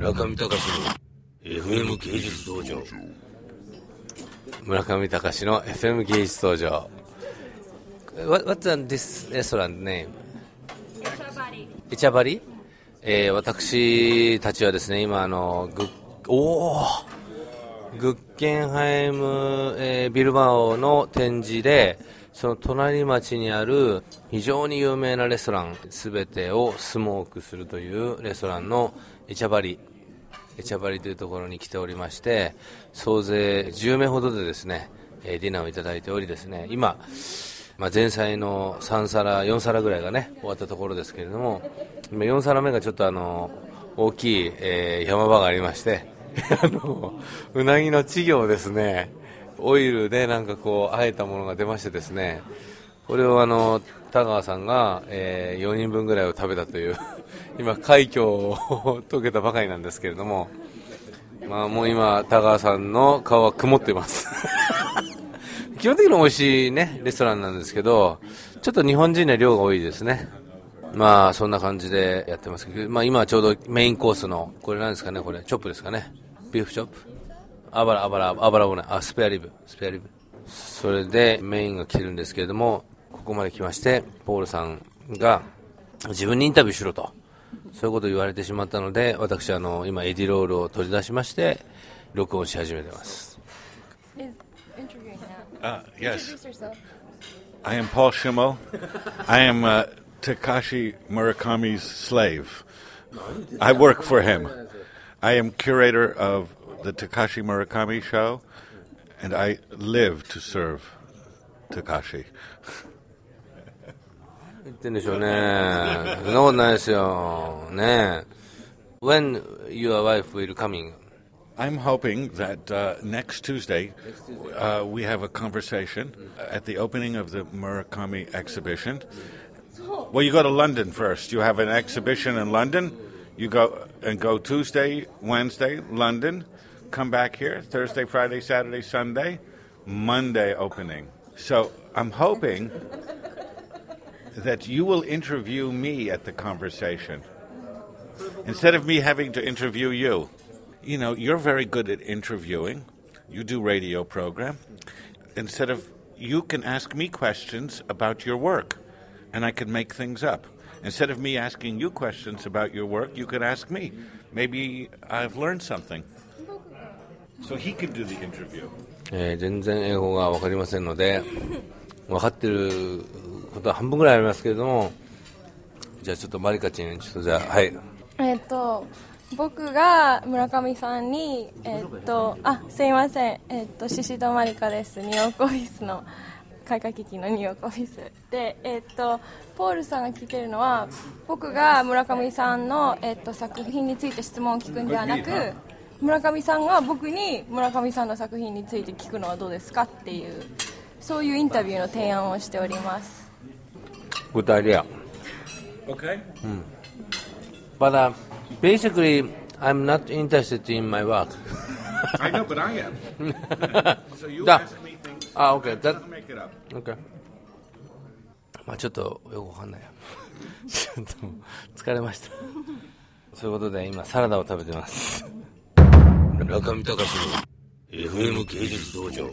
村上隆の FM 芸術道場。村上隆の FM 芸術道場。What, What's this restaurant name? イチャバリ。えー、私たちはですね、今あの、グッ、おグッケンハイム、えー、ビルバオの展示で、その隣町にある非常に有名なレストラン、すべてをスモークするというレストランのエチャバリ、エチャバリというところに来ておりまして、総勢10名ほどでですね、ディナーをいただいておりですね、今、まあ、前菜の3皿、4皿ぐらいがね、終わったところですけれども、今4皿目がちょっとあの、大きい、えー、山場がありまして、あの、うなぎの稚魚をですね、オイルでなんかこう、あえたものが出ましてですね、これをあの、田川さんが、えー、4人分ぐらいを食べたという、今、快挙を遂げたばかりなんですけれども、まあもう今、田川さんの顔は曇っています 基本的に美味しいね、レストランなんですけど、ちょっと日本人の量が多いですね。まあ、そんな感じでやってますけど、まあ今ちょうどメインコースの、これなんですかね、これ、チョップですかね。ビーフチョップあばら、あばら、あばらをね、あ、スペアリブ、スペアリブ。それでメインが来てるんですけれども、ここまで来まして、ポールさんが自分にインタビューしろと、そういうことを言われてしまったので、私、あの、今エディロールを取り出しまして、録音し始めてます。Uh, yes. I am Paul Schimel. I am uh, Takashi Murakami's slave. I work for him. I am curator of the Takashi Murakami show, and I live to serve Takashi. 言ってんでしょうね。そんなことないですよ。ね When your wife will coming? I'm hoping that uh, next Tuesday uh, we have a conversation at the opening of the Murakami exhibition. Well, you go to London first. You have an exhibition in London. You go and go Tuesday, Wednesday, London. Come back here Thursday, Friday, Saturday, Sunday, Monday opening. So I'm hoping that you will interview me at the conversation instead of me having to interview you you know, you're very good at interviewing. You do radio program. Instead of you can ask me questions about your work, and I can make things up. ええ、全然英語が分かりませんので、分かってることは半分ぐらいありますけれども、じゃあちょっとマリカちゃん、ち、僕が村上さんに、え、っと、あすいません、え、っと、シシドマリです、開会機器のニューヨークオフィスで、えー、っとポールさんが聞けるのは僕が村上さんの、えっと作品について質問を聞くんではなく村上さんが僕に村上さんの作品について聞くのはどうですかっていうそういうインタビューの提案をしております。Good idea. Okay. Hmm. But uh, basically, I'm not interested in my work. I know, but I am. so you ask me. あ、OK。That, Doesn't make it up. OK。まあちょっとよくわかんないや。ちょっと疲れました。そういうことで今サラダを食べてます。中見隆の FM 芸術道場。